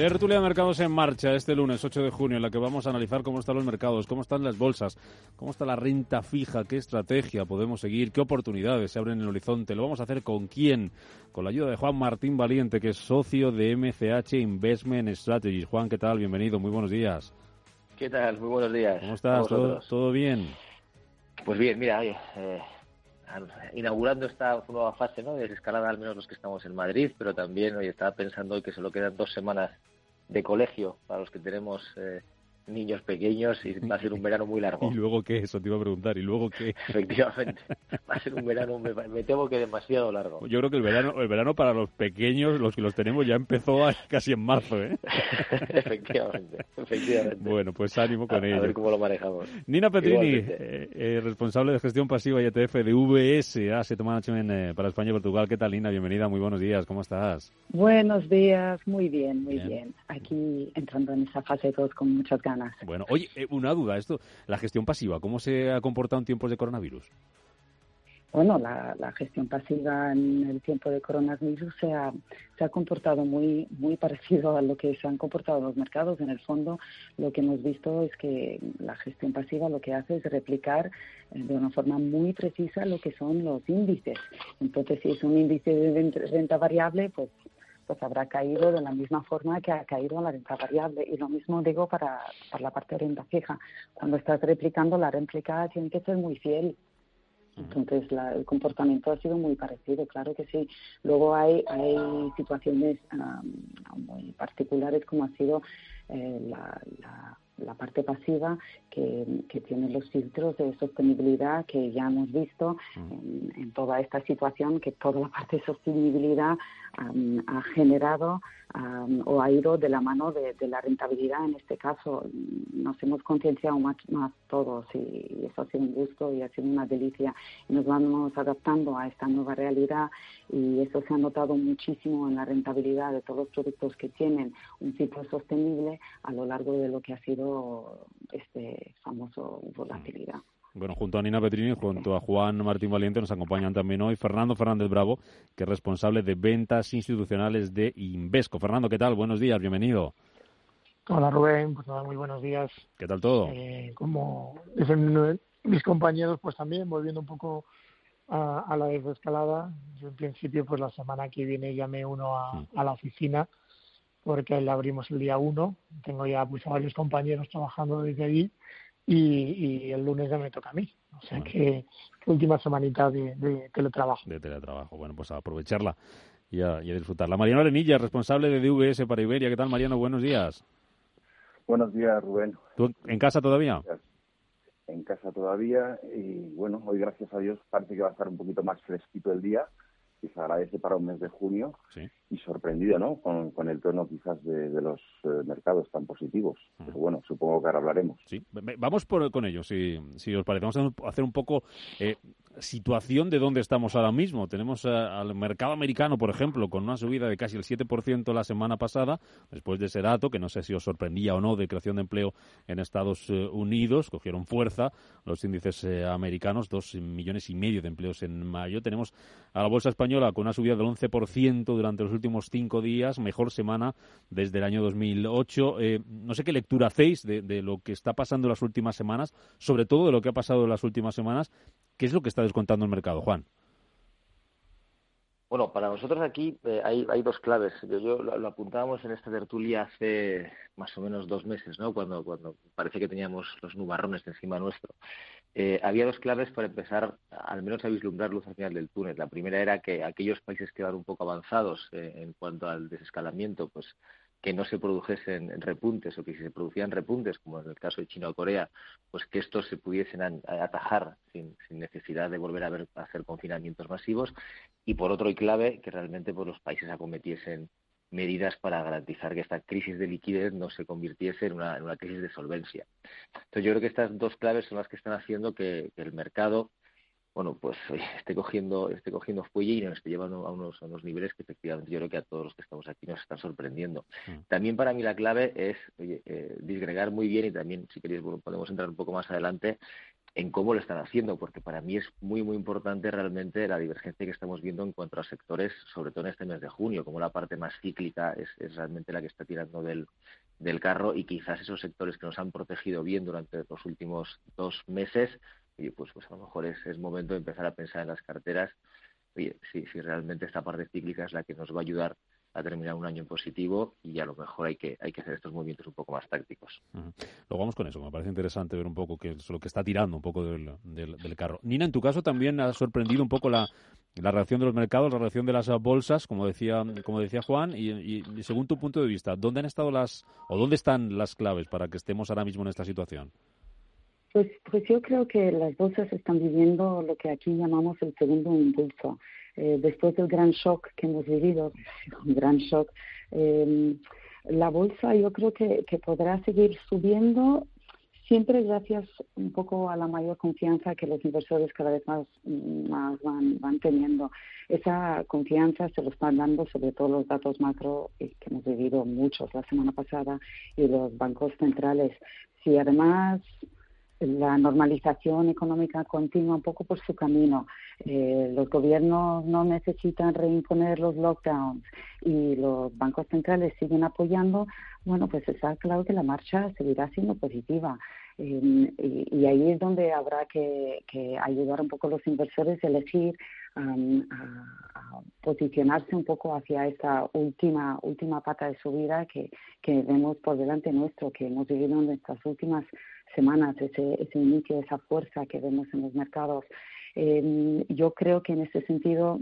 Tertulia de Mercados en marcha este lunes 8 de junio, en la que vamos a analizar cómo están los mercados, cómo están las bolsas, cómo está la renta fija, qué estrategia podemos seguir, qué oportunidades se abren en el horizonte. Lo vamos a hacer con quién? Con la ayuda de Juan Martín Valiente, que es socio de MCH Investment Strategies. Juan, ¿qué tal? Bienvenido, muy buenos días. ¿Qué tal? Muy buenos días. ¿Cómo estás? ¿Todo, bien? Pues bien, mira, eh, inaugurando esta nueva fase ¿no? de desescalada, al menos los que estamos en Madrid, pero también hoy estaba pensando hoy que solo quedan dos semanas de colegio para los que tenemos eh, niños pequeños y va a ser un verano muy largo. ¿Y luego qué? Eso te iba a preguntar. ¿Y luego qué? Efectivamente. Va a ser un verano, me, temo que demasiado largo. Yo creo que el verano, el verano para los pequeños, los que los tenemos, ya empezó casi en marzo, ¿eh? efectivamente, efectivamente. Bueno, pues ánimo con ello. A ver cómo lo manejamos. Nina Petrini, eh, eh, responsable de gestión pasiva y ETF de VS, Asset Management eh, para España y Portugal. ¿Qué tal, Nina? Bienvenida, muy buenos días. ¿Cómo estás? Buenos días, muy bien, muy bien. Aquí entrando en esa fase 2 con muchas ganas. Bueno, oye, eh, una duda, esto, la gestión pasiva, ¿cómo se ha comportado en tiempos de coronavirus? Bueno, la, gestión pasiva en el tiempo de coronavirus se ha, se ha comportado muy, muy parecido a lo que se han comportado los mercados. En el fondo, lo que hemos visto es que la gestión pasiva lo que hace es replicar eh, de una forma muy precisa lo que son los índices. Entonces, si es un índice de renta variable, pues pues habrá caído de la misma forma que ha caído la renta variable. Y lo mismo digo para, para la parte de renta fija. Cuando estás replicando, la réplica tiene que ser muy fiel. Entonces el comportamiento ha sido muy parecido, claro que sí. Luego hay, hay situaciones muy particulares como ha sido eh, la, la, parte pasiva que, que, tiene los filtros de sostenibilidad que ya hemos visto en, en, toda esta situación, que toda la parte de sostenibilidad ha generado o ha ido de la mano de, la rentabilidad. En este caso, nos hemos concienciado más, más todos y eso ha sido un gusto y ha sido una delicia. Nos vamos adaptando a esta nueva realidad y eso se ha notado muchísimo en la rentabilidad de todos los productos que tienen un ciclo sostenible a lo largo de lo que ha sido este famoso volatilidad. Bueno, junto a Nina Petrini, junto a Juan Martín Valiente, nos acompañan también hoy Fernando Fernández Bravo, que es responsable de ventas institucionales de Invesco. Fernando, ¿qué tal? Buenos días, bienvenido. Hola Rubén, pues nada, muy buenos días. ¿Qué tal todo? Eh, como dicen mis compañeros, pues también volviendo un poco a, la desescalada. Yo en principio, pues la semana que viene llamé uno a, a la oficina porque la abrimos el día uno. Tengo ya pues a varios compañeros trabajando desde allí y, el lunes ya me toca a mí. O sea que, última semanita de, teletrabajo. De teletrabajo. Bueno, pues a aprovecharla y a, disfrutarla. Mariano Arenilla, responsable de DVS para Iberia. ¿Qué tal, Mariano? Buenos días. Buenos días, Rubén. ¿Tú en casa todavía? En casa todavía y bueno, hoy gracias a Dios parece que va a estar un poquito más fresquito el día y se agradece para un mes de junio y sorprendido ¿no? con, con el tono quizás de, los eh, mercados tan positivos. Pero bueno, supongo que ahora hablaremos. Sí, vamos por, con ello, si, si os parece. Vamos a hacer un poco eh, situación de dónde estamos ahora mismo. Tenemos eh, al mercado americano, por ejemplo, con una subida de casi el 7% la semana pasada, después de ese dato, que no sé si os sorprendía o no, de creación de empleo en Estados Unidos, cogieron fuerza los índices americanos, dos millones y medio de empleos en mayo. Tenemos a la bolsa española con una subida del 11% durante los últimos cinco días, mejor semana desde el año 2008. Eh, no sé qué lectura hacéis de, lo que está pasando en las últimas semanas, sobre todo de lo que ha pasado en las últimas semanas. ¿Qué es lo que está descontando el mercado, Juan? Bueno, para nosotros aquí eh, hay, dos claves. Yo, lo, apuntábamos en esta tertulia hace más o menos dos meses, ¿no? Cuando, cuando parece que teníamos los nubarrones encima nuestro. Eh, había dos claves para empezar, al menos a vislumbrar luz al final del túnel. La primera era que aquellos países que van un poco avanzados eh, en cuanto al desescalamiento, pues que no se produjesen repuntes o que si se producían repuntes, como en el caso de China o Corea, pues que estos se pudiesen atajar sin, necesidad de volver a, ver, a, hacer confinamientos masivos. Y por otro, y clave, que realmente pues, los países acometiesen medidas para garantizar que esta crisis de liquidez no se convirtiese en una, crisis de solvencia. Entonces yo creo que estas dos claves son las que están haciendo que, el mercado bueno, pues esté cogiendo, esté cogiendo fuelle y nos esté llevando a unos, a unos niveles que efectivamente yo creo que a todos los que estamos aquí nos están sorprendiendo. Mm. También para mí la clave es oye, eh, disgregar muy bien y también, si queréis, bueno, podemos entrar un poco más adelante en cómo lo están haciendo, porque para mí es muy, muy importante realmente la divergencia que estamos viendo en cuanto a sectores, sobre todo en este mes de junio, como la parte más cíclica es, es realmente la que está tirando del, carro y quizás esos sectores que nos han protegido bien durante los últimos dos meses y pues, pues a lo mejor es, es momento de empezar a pensar en las carteras, oye, si, si realmente esta parte cíclica es la que nos va a ayudar a terminar un año en positivo y a lo mejor hay que, hay que hacer estos movimientos un poco más tácticos. Luego vamos con eso, me parece interesante ver un poco qué es lo que está tirando un poco del, del, carro. Nina, en tu caso también ha sorprendido un poco la, la reacción de los mercados, la reacción de las bolsas, como decía, como decía Juan, y, y, según tu punto de vista, ¿dónde han estado las, o dónde están las claves para que estemos ahora mismo en esta situación? Pues, pues yo creo que las bolsas están viviendo lo que aquí llamamos el segundo impulso. Eh, después del gran shock que hemos vivido, un gran shock, eh, la bolsa yo creo que, que podrá seguir subiendo siempre gracias un poco a la mayor confianza que los inversores cada vez más, más van, van teniendo. Esa confianza se lo están dando sobre todo los datos macro que hemos vivido muchos la semana pasada y los bancos centrales. Si además la normalización económica continúa un poco por su camino. Eh, los gobiernos no necesitan reimponer los lockdowns y los bancos centrales siguen apoyando. Bueno, pues está claro que la marcha seguirá siendo positiva. Eh, y, ahí es donde habrá que, ayudar un poco a los inversores a elegir, a, posicionarse un poco hacia esta última última pata de subida que, que vemos por delante nuestro, que hemos vivido en estas últimas semanas, ese, ese inicio, esa fuerza que vemos en los mercados. Eh, yo creo que en ese sentido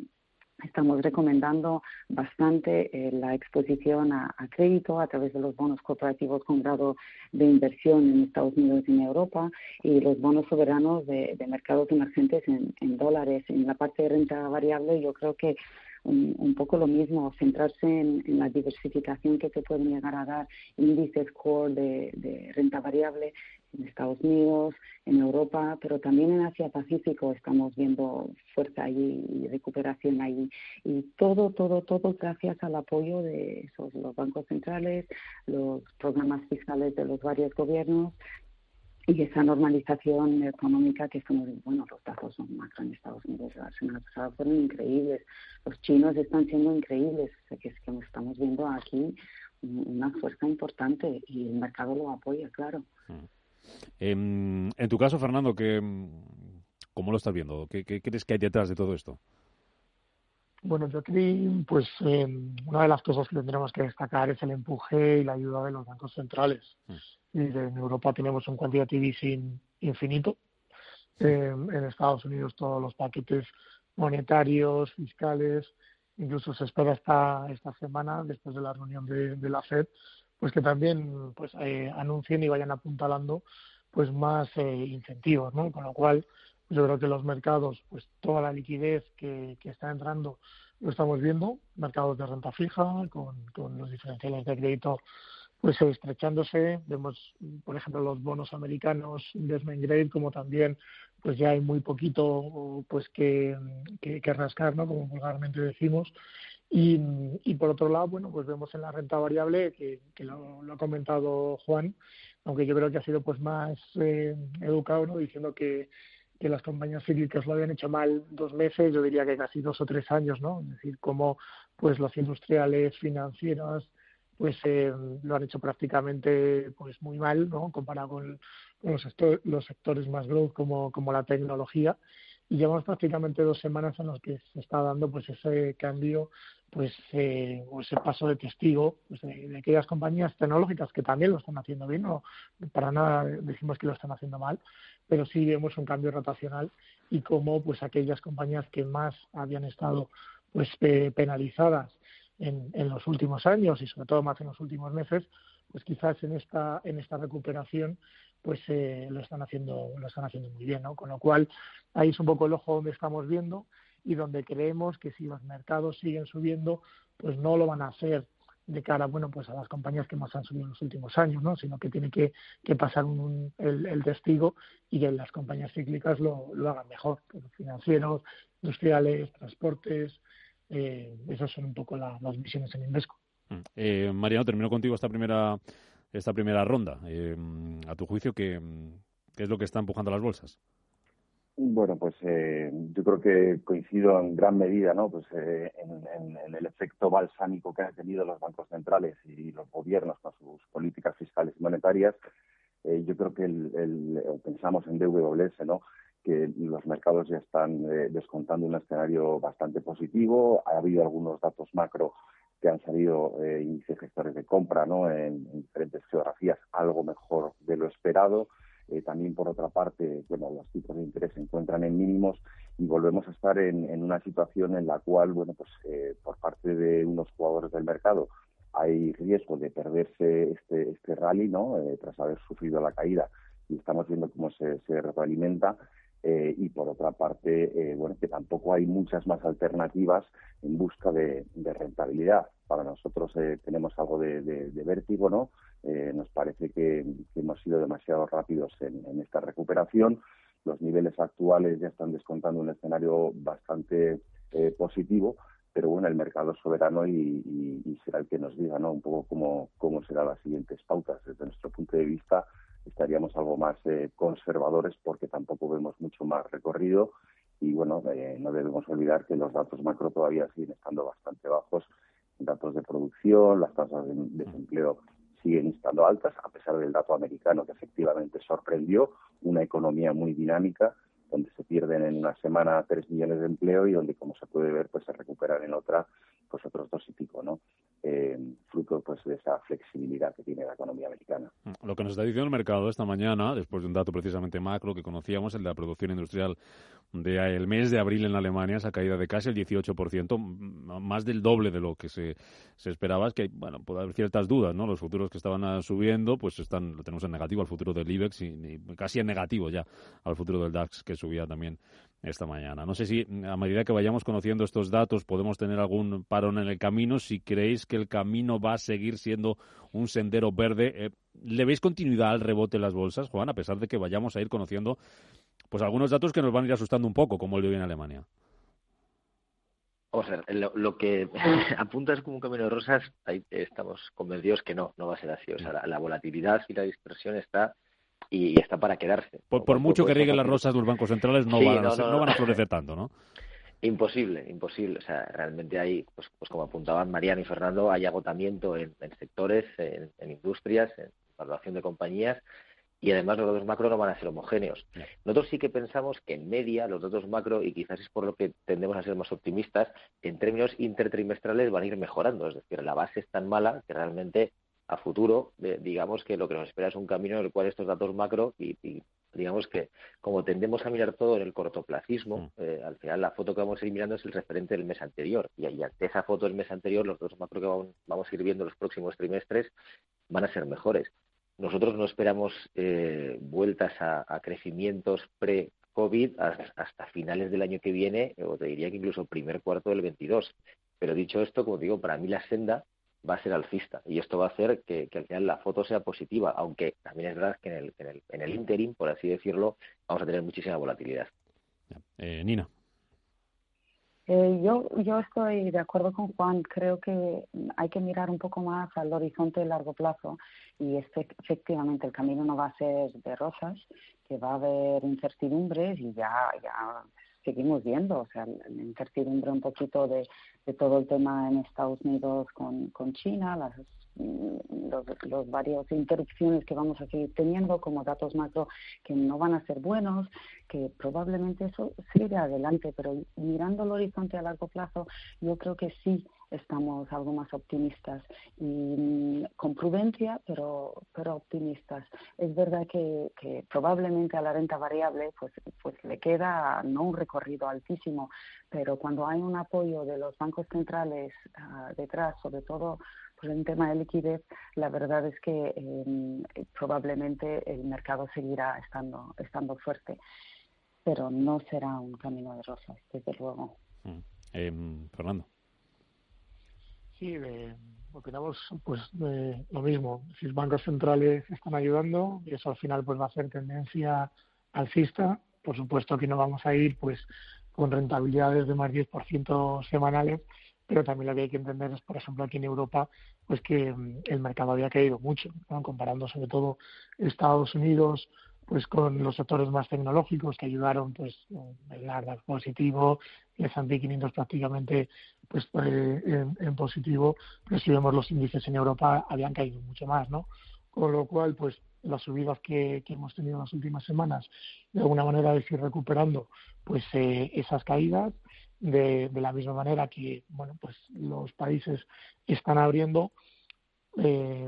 estamos recomendando bastante eh, la exposición a, crédito a través de los bonos corporativos con grado de inversión en Estados Unidos y en Europa y los bonos soberanos de, mercados emergentes en, en, dólares. En la parte de renta variable yo creo que un, poco lo mismo, centrarse en, la diversificación que se pueden llegar a dar índices core de, renta variable en Estados Unidos, en Europa, pero también en Asia Pacífico estamos viendo fuerza ahí y recuperación ahí. Y todo, todo, todo gracias al apoyo de esos, los bancos centrales, los programas fiscales de los varios gobiernos y esa normalización económica que son, bueno, los datos son macro en Estados Unidos la semana pasada fueron increíbles, los chinos están siendo increíbles, o sea que es que estamos viendo aquí una fuerza importante y el mercado lo apoya, claro. Mm. En, en tu caso, Fernando, ¿qué, ¿cómo lo estás viendo? ¿Qué, ¿Qué, crees que hay detrás de todo esto? Bueno, yo creo, pues eh, una de las cosas que tendremos que destacar es el empuje y la ayuda de los bancos centrales. Mm y en Europa tenemos un quantitative easing infinito. Eh, en Estados Unidos todos los paquetes monetarios, fiscales, incluso se espera esta, esta semana, después de la reunión de, la FED, pues que también pues eh, anuncien y vayan apuntalando pues más eh, incentivos, ¿no? Con lo cual yo creo que los mercados, pues toda la liquidez que, que está entrando lo estamos viendo, mercados de renta fija, con, con los diferenciales de crédito pues estrechándose. Vemos, por ejemplo, los bonos americanos investment grade, como también pues ya hay muy poquito pues que, que, rascar, ¿no? Como vulgarmente decimos. Y, y, por otro lado, bueno, pues vemos en la renta variable, que, que lo, ha comentado Juan, aunque yo creo que ha sido pues más eh, educado, ¿no? Diciendo que, que las compañías cíclicas lo habían hecho mal dos meses, yo diría que casi dos o tres años, ¿no? Es decir, como pues las industriales, financieras, pues eh, lo han hecho prácticamente pues muy mal, ¿no? Comparado con, los, los, sectores más growth como, como la tecnología. Y llevamos prácticamente dos semanas en las que se está dando pues ese cambio, pues eh, o ese paso de testigo pues, de, aquellas compañías tecnológicas que también lo están haciendo bien, no para nada decimos que lo están haciendo mal, pero sí vemos un cambio rotacional y cómo pues aquellas compañías que más habían estado pues penalizadas en, en, los últimos años y sobre todo más en los últimos meses, pues quizás en esta en esta recuperación pues eh, lo están haciendo lo están haciendo muy bien, ¿no? Con lo cual ahí es un poco el ojo donde estamos viendo y donde creemos que si los mercados siguen subiendo, pues no lo van a hacer de cara bueno pues a las compañías que más han subido en los últimos años no sino que tiene que, que pasar un, el, testigo y que las compañías cíclicas lo, lo hagan mejor financieros industriales transportes eh, esas son un poco las visiones en Invesco. Mm. eh, Mariano termino contigo esta primera esta primera ronda. Eh, a tu juicio ¿qué, qué es lo que está empujando las bolsas bueno, pues eh, yo creo que coincido en gran medida ¿no? pues, eh, en, el efecto balsánico que han tenido los bancos centrales y los gobiernos con sus políticas fiscales y monetarias. Eh, yo creo que el, pensamos en DWS, ¿no? que los mercados ya están descontando un escenario bastante positivo. Ha habido algunos datos macro que han salido índices gestores de compra ¿no? en diferentes geografías, algo mejor de lo esperado. Eh, también, por otra parte, bueno, los tipos de interés se encuentran en mínimos y volvemos a estar en, una situación en la cual, bueno, pues eh, por parte de unos jugadores del mercado hay riesgo de perderse este, este rally, ¿no? Eh, tras haber sufrido la caída y estamos viendo cómo se, se retroalimenta. y por otra parte, bueno, que tampoco hay muchas más alternativas en busca de, rentabilidad. Para nosotros tenemos algo de, de, vértigo, ¿no? Eh, nos parece que, hemos sido demasiado rápidos en, esta recuperación. Los niveles actuales ya están descontando un escenario bastante eh, positivo, pero bueno, el mercado es soberano y, será el que nos diga ¿no? un poco cómo, cómo serán las siguientes pautas. Desde nuestro punto de vista, estaríamos algo más eh, conservadores porque tampoco vemos mucho más recorrido y bueno, no debemos olvidar que los datos macro todavía siguen estando bastante bajos, datos de producción, las tasas de desempleo siguen estando altas, a pesar del dato americano que efectivamente sorprendió, una economía muy dinámica, donde se pierden en una semana tres millones de empleo y donde, como se puede ver, pues se recuperan en otra pues otros dos y pico, ¿no? Eh, fruto pues de esa flexibilidad que tiene la economía americana. Lo que nos está diciendo el mercado esta mañana, después de un dato precisamente macro que conocíamos, el de la producción industrial del mes de abril en Alemania, esa caída de casi el 18%, más del doble de lo que se, se esperaba, es que, bueno, puede haber ciertas dudas, ¿no? Los futuros que estaban ah, subiendo, pues están, lo tenemos en negativo al futuro del IBEX y casi en negativo ya al futuro del DAX que subía también esta mañana. No sé si a medida que vayamos conociendo estos datos podemos tener algún parón en el camino. Si creéis que el camino va a seguir siendo un sendero verde, eh, ¿le veis continuidad al rebote en las bolsas, Juan, a pesar de que vayamos a ir conociendo pues algunos datos que nos van a ir asustando un poco, como el de hoy en Alemania? O sea, lo, que apunta es como un camino de rosas, ahí estamos convencidos que no, no va a ser así. O sea, la volatilidad y la dispersión está y está para quedarse. Por, mucho que rieguen las rosas los bancos centrales, no, van, a, no, van a florecer tanto, ¿no? Imposible, imposible. O sea, realmente hay, pues, pues como apuntaban Mariano y Fernando, hay agotamiento en, sectores, en, industrias, en evaluación de compañías y además los datos macro no van a ser homogéneos. Nosotros sí que pensamos que en media los datos macro, y quizás es por lo que tendemos a ser más optimistas, en términos intertrimestrales van a ir mejorando. Es decir, la base es tan mala que realmente a futuro, digamos que lo que nos espera es un camino en el cual estos datos macro y, digamos que como tendemos a mirar todo en el cortoplacismo, mm. eh, al final la foto que vamos a ir mirando es el referente del mes anterior y, ante esa foto del mes anterior los datos macro que vamos, a ir viendo los próximos trimestres van a ser mejores. Nosotros no esperamos eh, vueltas a, crecimientos pre-COVID hasta, finales del año que viene, o te diría que incluso primer cuarto del 22. Pero dicho esto, como digo, para mí la senda va a ser alcista y esto va a hacer que, al final la foto sea positiva, aunque también es verdad que en el, en el, en el interim, por así decirlo, vamos a tener muchísima volatilidad. Eh, Nina. Eh, yo, yo estoy de acuerdo con Juan. Creo que hay que mirar un poco más al horizonte de largo plazo y efectivamente el camino no va a ser de rosas, que va a haber incertidumbres y ya, ya seguimos viendo, o sea, la incertidumbre un poquito de, de todo el tema en Estados Unidos con, China, las, mm, los, los varios interrupciones que vamos a seguir teniendo como datos macro que no van a ser buenos, que probablemente eso sigue adelante, pero mirando el horizonte a largo plazo, yo creo que sí estamos algo más optimistas y mm, con prudencia, pero, pero optimistas. Es verdad que, que, probablemente a la renta variable pues, pues le queda no un recorrido altísimo, pero cuando hay un apoyo de los bancos centrales ah, detrás, sobre todo pues en tema de liquidez, la verdad es que em, probablemente el mercado seguirá estando, estando fuerte, pero no será un camino de rosas, desde luego. Mm. Em, Fernando. Sí, de, opinamos pues de lo mismo. Si los bancos centrales están ayudando y eso al final pues va a ser tendencia alcista. Por supuesto que no vamos a ir pues con rentabilidades de más 10% semanales, pero también lo que hay que entender es, por ejemplo, aquí en Europa, pues que mm, el mercado había caído mucho, comparando sobre todo Estados Unidos, pues con los sectores más tecnológicos que ayudaron, pues el Nasdaq positivo, el S&P 500 prácticamente pues eh, en, positivo, pero si vemos los índices en Europa habían caído mucho más, ¿no? Con lo cual, pues las subidas que, hemos tenido en las últimas semanas, de alguna manera es ir recuperando pues eh, esas caídas de, la misma manera que bueno pues los países están abriendo eh,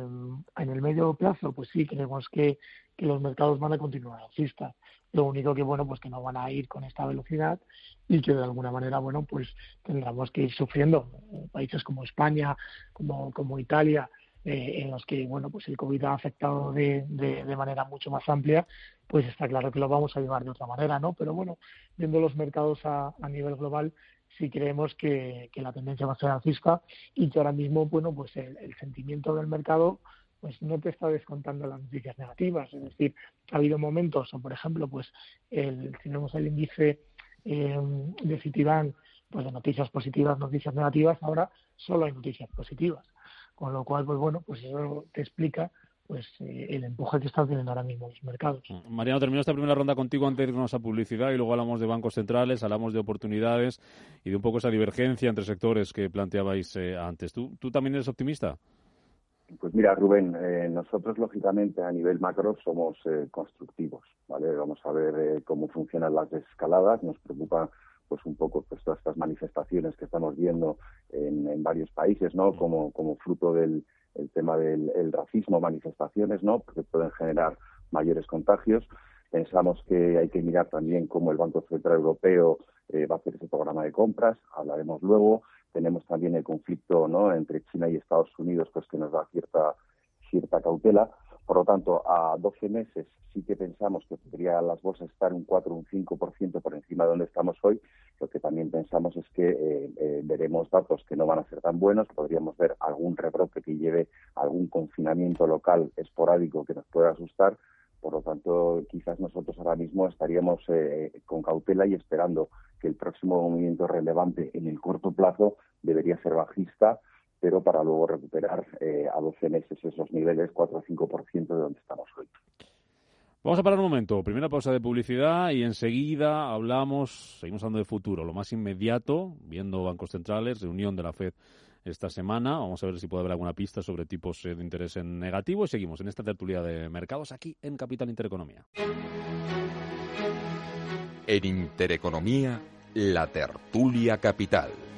en el medio plazo pues sí creemos que, que los mercados van a continuar alcistas lo único que bueno pues que no van a ir con esta velocidad y que de alguna manera bueno pues tendremos que ir sufriendo países como España como como Italia eh, en los que bueno pues el COVID ha afectado de, de, manera mucho más amplia, pues está claro que lo vamos a llevar de otra manera, ¿no? Pero bueno, viendo los mercados a, a nivel global, sí creemos que, que, la tendencia va a ser alcista y que ahora mismo, bueno, pues el, sentimiento del mercado pues no te está descontando las noticias negativas. Es decir, ha habido momentos, o por ejemplo, pues el, si vemos el índice eh, de Citibank, pues de noticias positivas, noticias negativas, ahora solo hay noticias positivas. Con lo cual, pues bueno, pues eso te explica pues eh, el empuje que están teniendo ahora mismo los mercados. Mm, Mariano, termino esta primera ronda contigo antes de irnos a publicidad y luego hablamos de bancos centrales, hablamos de oportunidades y de un poco esa divergencia entre sectores que planteabais eh, antes. ¿Tú, ¿Tú también eres optimista? Pues mira, Rubén, eh, nosotros lógicamente a nivel macro somos constructivos, ¿vale? Vamos a ver cómo funcionan las escaladas, nos preocupa pues un poco pues todas estas manifestaciones que estamos viendo en, varios países, ¿no? Como, fruto del tema del racismo, manifestaciones, ¿no? Que pueden generar mayores contagios. Pensamos que hay que mirar también cómo el Banco Central Europeo eh, va a hacer ese programa de compras, hablaremos luego. Tenemos también el conflicto ¿no? entre China y Estados Unidos, pues que nos da cierta, cierta cautela. Por lo tanto, a 12 meses sí que pensamos que podría las bolsas estar un 4 o un 5% por encima de donde estamos hoy. Lo que también pensamos es que eh, eh, veremos datos que no van a ser tan buenos. Podríamos ver algún rebrote que lleve algún confinamiento local esporádico que nos pueda asustar. Por lo tanto, quizás nosotros ahora mismo estaríamos eh, con cautela y esperando que el próximo movimiento relevante en el corto plazo debería ser bajista pero para luego recuperar eh, a 12 meses esos niveles, 4 o 5% de donde estamos hoy. Vamos a parar un momento. Primera pausa de publicidad y enseguida hablamos, seguimos hablando de futuro, lo más inmediato, viendo bancos centrales, reunión de la FED esta semana. Vamos a ver si puede haber alguna pista sobre tipos de interés en negativo y seguimos en esta tertulia de mercados aquí en Capital Intereconomía. En Intereconomía, la tertulia capital.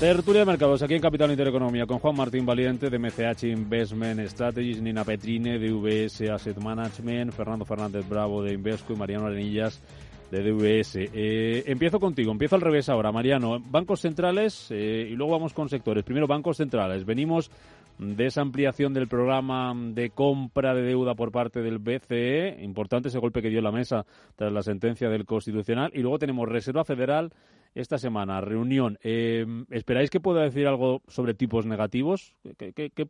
Tertulia de mercados aquí en Capital Intereconomía con Juan Martín Valiente de MCH Investment Strategies, Nina Petrine de VS Asset Management, Fernando Fernández Bravo de Invesco y Mariano Arenillas de DVS. Eh, empiezo contigo, empiezo al revés ahora, Mariano. Bancos centrales eh, y luego vamos con sectores. Primero, bancos centrales. Venimos de esa ampliación del programa de compra de deuda por parte del BCE, importante ese golpe que dio la mesa tras la sentencia del Constitucional, y luego tenemos Reserva Federal esta semana, reunión. Eh, ¿Esperáis que pueda decir algo sobre tipos negativos? ¿Qué, qué,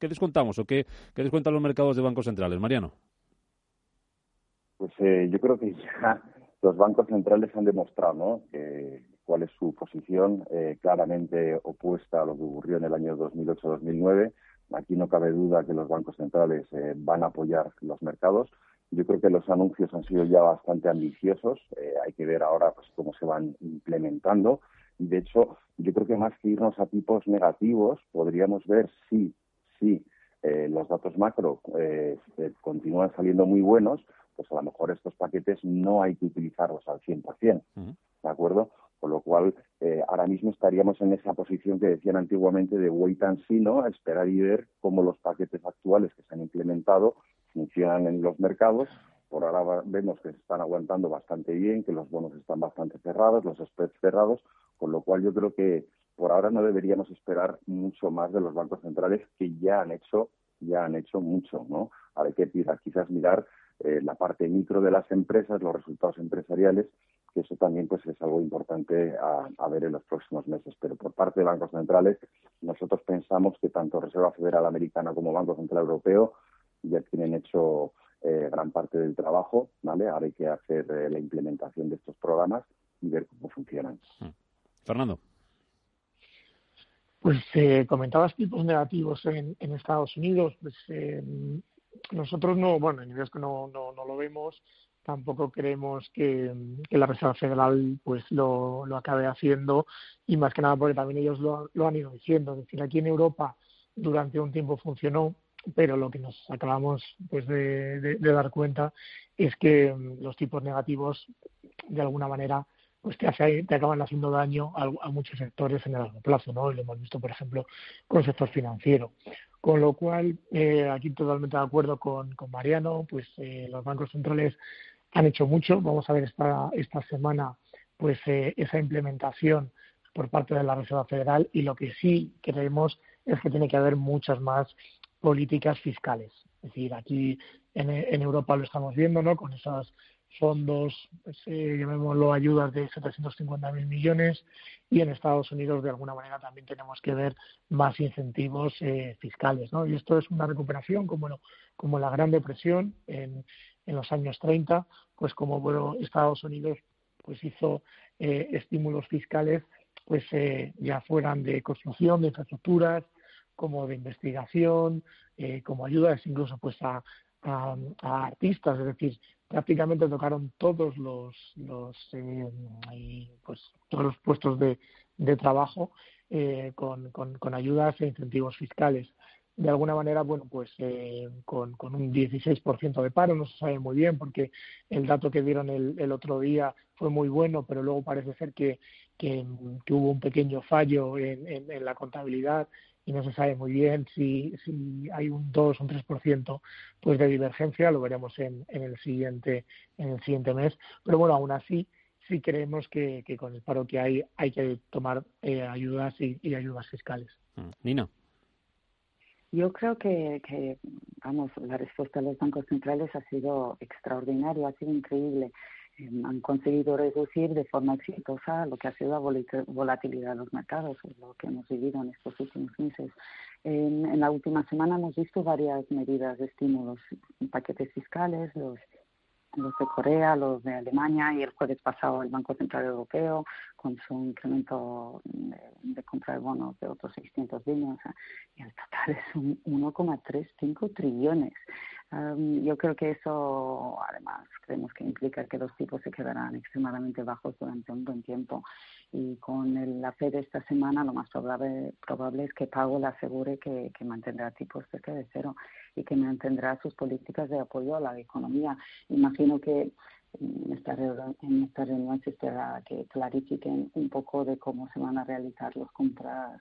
descontamos o qué, descuentan los mercados de bancos centrales? Mariano. Pues eh, yo creo que ya los bancos centrales han demostrado cuál es su posición eh, claramente opuesta a lo que ocurrió en el año 2008-2009. Aquí no cabe duda que los bancos centrales van a apoyar los mercados yo creo que los anuncios han sido ya bastante ambiciosos. Eh, hay que ver ahora pues, cómo se van implementando. Y de hecho, yo creo que más que irnos a tipos negativos, podríamos ver si, si eh, los datos macro eh, continúan saliendo muy buenos, pues a lo mejor estos paquetes no hay que utilizarlos al 100%. ¿De acuerdo? Con lo cual, ahora mismo estaríamos en esa posición que decían antiguamente de wait and see, ¿no? Esperar y ver cómo los paquetes actuales que se han implementado funcionan en los mercados. Por ahora vemos que se están aguantando bastante bien, que los bonos están bastante cerrados, los spreads cerrados, con lo cual yo creo que por ahora no deberíamos esperar mucho más de los bancos centrales que ya han hecho ya han hecho mucho, ¿no? Ahora hay que quizás mirar eh, la parte micro de las empresas, los resultados empresariales, que eso también pues es algo importante a, ver en los próximos meses. Pero por parte de bancos centrales, nosotros pensamos que tanto Reserva Federal Americana como Banco Central Europeo ya tienen hecho eh, gran parte del trabajo, ¿vale? Ahora hay que hacer eh, la implementación de estos programas y ver cómo funcionan. Mm. Fernando. Pues eh, comentabas tipos negativos en, Estados Unidos. Pues eh, nosotros no, bueno, en inglés no, no, no lo vemos. Tampoco creemos que, la Reserva Federal pues lo, lo, acabe haciendo y más que nada porque también ellos lo, lo han ido diciendo. Es decir, aquí en Europa durante un tiempo funcionó, pero lo que nos acabamos pues de, dar cuenta es que mm, los tipos negativos de alguna manera pues te, te acaban haciendo daño a, muchos sectores en el largo plazo, ¿no? lo hemos visto, por ejemplo, con el sector financiero. Con lo cual, eh, aquí totalmente de acuerdo con, con Mariano, pues eh, los bancos centrales han hecho mucho. Vamos a ver esta, esta semana pues eh, esa implementación por parte de la Reserva Federal y lo que sí creemos es que tiene que haber muchas más políticas fiscales. Es decir, aquí en, Europa lo estamos viendo, ¿no? Con esos fondos, pues, eh, llamémoslo ayudas de 750.000 millones y en Estados Unidos de alguna manera también tenemos que ver más incentivos eh, fiscales, ¿no? Y esto es una recuperación como, como la Gran Depresión en, en los años 30, pues como bueno, Estados Unidos pues hizo eh, estímulos fiscales pues eh, ya fueran de construcción de infraestructuras, como de investigación, eh, como ayudas incluso pues a, artistas, es decir, prácticamente tocaron todos los, los eh, pues todos los puestos de, trabajo eh, con, ayudas e incentivos fiscales. De alguna manera, bueno, pues con, con un 16% de paro, no se sabe muy bien porque el dato que dieron el, otro día fue muy bueno, pero luego parece ser que, que, hubo un pequeño fallo en la contabilidad y no se sabe muy bien si, si hay un 2 o un 3% pues de divergencia, lo veremos en, en, el siguiente en el siguiente mes, pero bueno, aún así sí creemos que, que con el paro que hay hay que tomar eh, ayudas y, ayudas fiscales. Mm. Nina. Yo creo que, que, vamos, la respuesta de los bancos centrales ha sido extraordinaria, ha sido increíble. Han conseguido reducir de forma exitosa lo que ha sido la volatilidad de los mercados, lo que hemos vivido en estos últimos meses. En, en la última semana hemos visto varias medidas de estímulos, paquetes fiscales, los los de Corea, los de Alemania y el jueves pasado el Banco Central Europeo con su incremento de, compra de bonos de otros 600 billones y el total es un 1,35 trillones. yo creo que eso, además, creemos que implica que los tipos se quedarán extremadamente bajos durante un buen tiempo. Y con el, la Fed esta semana, lo más probable, probable es que Pago le asegure que, que mantendrá tipos cerca de cero y que mantendrá sus políticas de apoyo a la economía. Imagino que en esta, en esta reunión se espera que clarifiquen un poco de cómo se van a realizar los compras,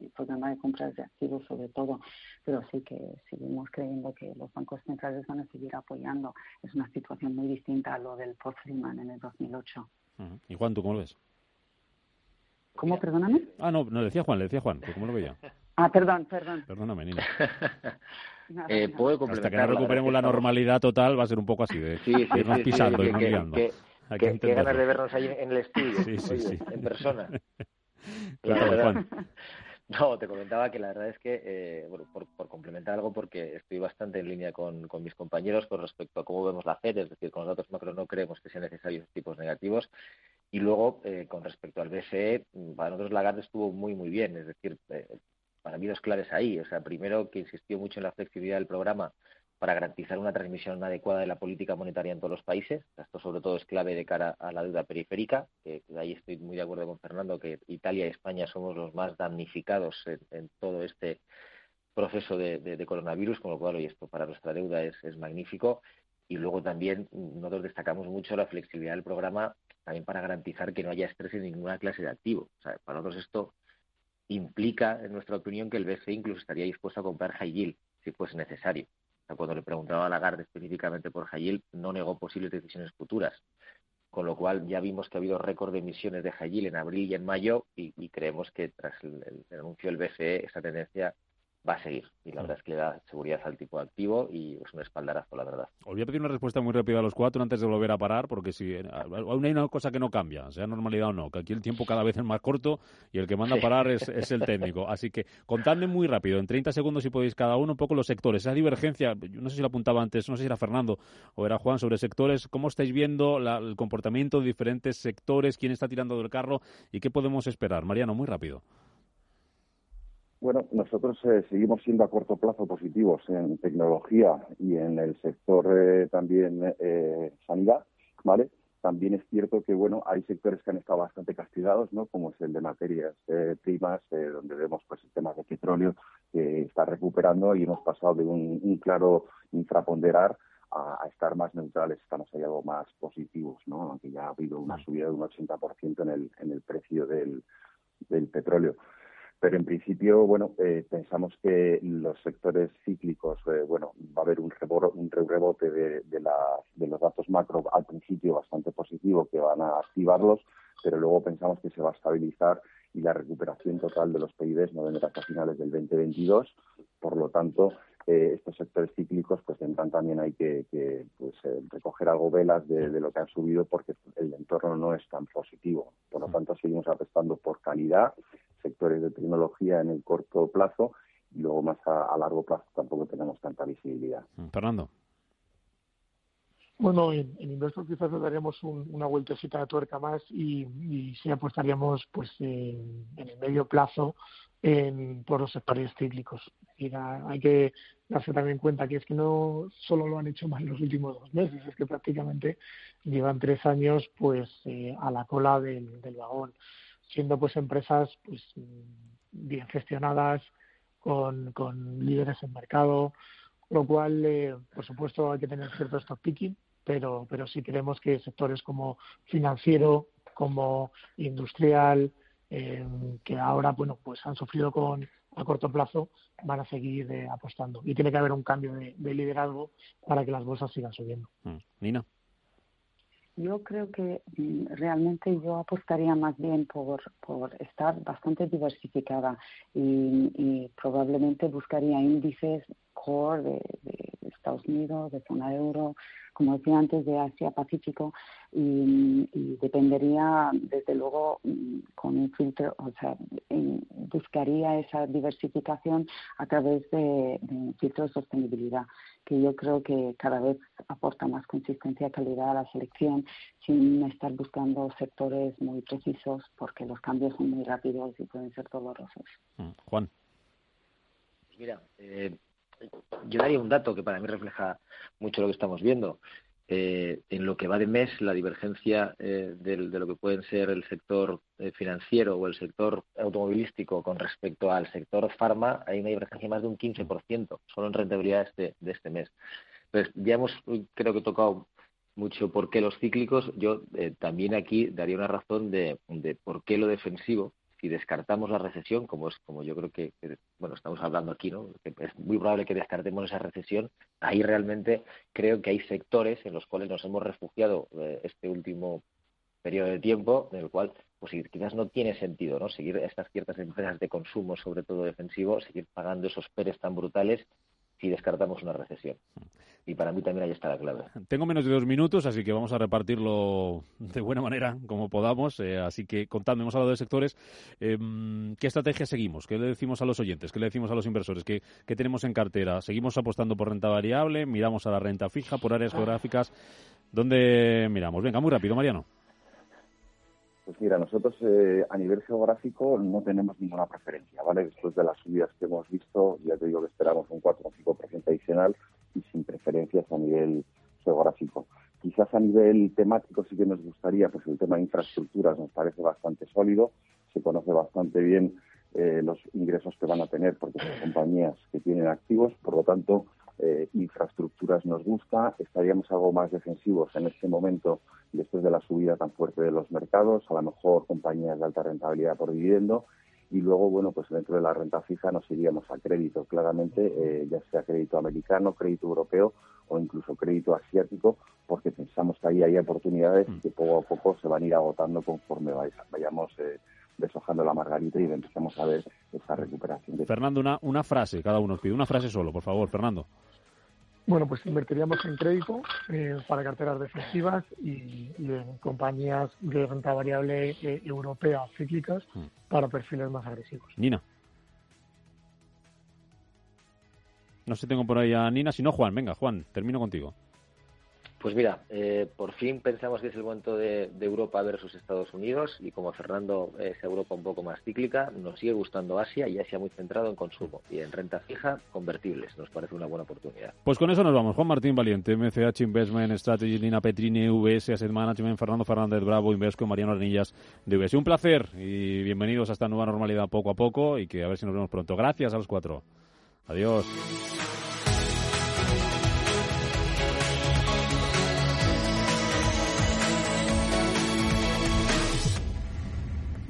el programa de compras de activos sobre todo, pero sí que seguimos creyendo que los bancos centrales van a seguir apoyando. Es una situación muy distinta a lo del post-Freeman en el 2008. ¿Y Juan, tú cómo lo ves? ¿Cómo, perdóname? Ah, no, no, le decía Juan, le decía Juan, ¿cómo lo veía? Ah, perdón, perdón. Perdóname, Nina. eh, ¿puedo Hasta que no recuperemos la, normalidad total va a ser un poco así, de sí, sí, irnos pisando, y que, que, que, ganas de vernos ahí en el estudio, oye, en persona. claro, Juan. No, te comentaba que la verdad es que, eh, bueno, por, por, complementar algo, porque estoy bastante en línea con, con, mis compañeros con respecto a cómo vemos la FED, es decir, con los datos macro no creemos que sean necesarios tipos negativos. Y luego, eh, con respecto al BCE, para nosotros Lagarde estuvo muy, muy bien, es decir, eh, para mí dos claves ahí. O sea, primero que insistió mucho en la flexibilidad del programa para garantizar una transmisión adecuada de la política monetaria en todos los países. Esto sobre todo es clave de cara a la deuda periférica, que ahí estoy muy de acuerdo con Fernando, que Italia y España somos los más damnificados en, todo este proceso de, coronavirus, con lo cual hoy esto para nuestra deuda es, magnífico. Y luego también nosotros destacamos mucho la flexibilidad del programa también para garantizar que no haya estrés en ninguna clase de activo. Para nosotros esto implica, en nuestra opinión, que el BCE incluso estaría dispuesto a comprar high si fuese necesario. cuando le preguntaba a Lagarde específicamente por high no negó posibles decisiones futuras. Con lo cual ya vimos que ha habido récord de emisiones de high en abril y en mayo y, creemos que tras el, anuncio del BCE esa tendencia va a seguir. Y la verdad es que le da seguridad al tipo activo y es un espaldarazo, la verdad. Os voy a pedir una respuesta muy rápida a los cuatro antes de volver a parar, porque si eh, aún hay una cosa que no cambia, sea normalidad o no, que aquí el tiempo cada vez es más corto y el que manda a parar es, el técnico. Así que contadme muy rápido, en 30 segundos si podéis cada uno un poco los sectores. Esa divergencia, yo no sé si lo apuntaba antes, no sé si era Fernando o era Juan, sobre sectores, ¿cómo estáis viendo el comportamiento de diferentes sectores? ¿Quién está tirando del carro? ¿Y qué podemos esperar? Mariano, muy rápido. Bueno, nosotros eh, seguimos siendo a corto plazo positivos en tecnología y en el sector eh, también eh, sanidad, ¿vale? También es cierto que, bueno, hay sectores que han estado bastante castigados, ¿no? Como es el de materias primas, donde vemos, pues, el tema de petróleo que está recuperando y hemos pasado de un, claro infraponderar a, estar más neutrales, estamos ahí algo más positivos, ¿no? Aunque ya ha habido una subida de un 80% en el, en el precio del, del petróleo. Pero en principio, bueno, eh, pensamos que los sectores cíclicos, eh, bueno, va a haber un, un rebote de, de, de, los datos macro al principio bastante positivo que van a activarlos, pero luego pensamos que se va a estabilizar y la recuperación total de los PIBs no vendrá hasta finales del 2022. Por lo tanto, eh, estos sectores cíclicos pues tendrán también hay que, pues, recoger algo velas de, de, lo que han subido porque el entorno no es tan positivo. Por lo tanto, seguimos apostando por calidad sectores de tecnología en el corto plazo y luego más a, largo plazo tampoco tenemos tanta visibilidad. Mm, Fernando. Bueno, en, en Investor quizás le daríamos una vueltecita de tuerca más y, y sí apostaríamos pues en, el medio plazo en, por los sectores cíclicos. Y hay que darse también cuenta que es que no solo lo han hecho mal en los últimos dos meses, es que prácticamente llevan tres años pues eh, a la cola del, del vagón siendo pues empresas pues bien gestionadas, con, con líderes en mercado, lo cual, eh, por supuesto, hay que tener cierto stock picking, pero, pero sí creemos que sectores como financiero, como industrial, eh, que ahora, bueno, pues han sufrido con a corto plazo, van a seguir eh, apostando. Y tiene que haber un cambio de, de, liderazgo para que las bolsas sigan subiendo. Mm. Nina. Yo creo que mm, realmente yo apostaría más bien por, por estar bastante diversificada y, y probablemente buscaría índices core de, de, Estados Unidos, de zona euro, como decía antes, de Asia-Pacífico y, y, dependería, desde luego, mm, con un filtro, o sea, buscaría esa diversificación a través de, de un filtro de sostenibilidad que yo creo que cada vez aporta más consistencia y calidad a la selección sin estar buscando sectores muy precisos porque los cambios son muy rápidos y pueden ser dolorosos. Mm, Juan. Mira, eh, yo daría un dato que para mí refleja mucho lo que estamos viendo. Eh, en lo que va de mes, la divergencia eh, de, de, lo que pueden ser el sector eh, financiero o el sector automovilístico con respecto al sector farma, hay una divergencia más de un 15%, solo en rentabilidad este, de este mes. Entonces, ya hemos, creo que tocado mucho por qué los cíclicos. Yo eh, también aquí daría una razón de, de por qué lo defensivo, si descartamos la recesión, como es como yo creo que, bueno estamos hablando aquí, ¿no? Que es muy probable que descartemos esa recesión. Ahí realmente creo que hay sectores en los cuales nos hemos refugiado eh, este último periodo de tiempo, en el cual pues quizás no tiene sentido, ¿no? Seguir estas ciertas empresas de consumo, sobre todo defensivo, seguir pagando esos peres tan brutales si descartamos una recesión. Y para mí también ahí está la clave. Tengo menos de dos minutos, así que vamos a repartirlo de buena manera, como podamos. Eh, así que contadme, hemos hablado de sectores. Eh, ¿Qué estrategia seguimos? ¿Qué le decimos a los oyentes? ¿Qué le decimos a los inversores? ¿Qué, ¿Qué, tenemos en cartera? ¿Seguimos apostando por renta variable? ¿Miramos a la renta fija por áreas geográficas? ¿Dónde miramos? Venga, muy rápido, Mariano. Pues mira, nosotros eh, a nivel geográfico no tenemos ninguna preferencia, ¿vale? Después de las subidas que hemos visto, ya te digo que esperamos un 4 o 5% adicional y sin preferencias a nivel geográfico. Quizás a nivel temático sí que nos gustaría, pues el tema de infraestructuras nos parece bastante sólido, se conoce bastante bien eh, los ingresos que van a tener porque son compañías que tienen activos, por lo tanto, eh, infraestructuras nos gusta, estaríamos algo más defensivos en este momento después de la subida tan fuerte de los mercados, a lo mejor compañías de alta rentabilidad por dividendo y luego, bueno, pues dentro de la renta fija nos iríamos a crédito, claramente, eh, ya sea crédito americano, crédito europeo o incluso crédito asiático, porque pensamos que ahí hay oportunidades que poco a poco se van a ir agotando conforme vayamos eh, deshojando la margarita y empecemos a ver esa recuperación. De... Fernando, una, una frase, cada uno os pide una frase solo, por favor, Fernando. Bueno, pues invertiríamos en crédito eh, para carteras defensivas y, en compañías de renta variable eh, europea cíclicas hmm. para perfiles más agresivos. Nina. No sé, tengo por ahí a Nina, si no Juan. Venga, Juan, termino contigo. Pues mira, eh, por fin pensamos que es el momento de, Europa versus Estados Unidos y como Fernando es Europa un poco más cíclica, nos sigue gustando Asia y Asia muy centrado en consumo y en renta fija, convertibles. Nos parece una buena oportunidad. Pues con eso nos vamos. Juan Martín Valiente, MCH Investment Strategy, Nina Petrini, VS Asset Management, Fernando Fernández Bravo, Invesco, Mariano Arnillas de VS. Un placer y bienvenidos a esta nueva normalidad poco a poco y que a ver si nos vemos pronto. Gracias a los cuatro. Adiós.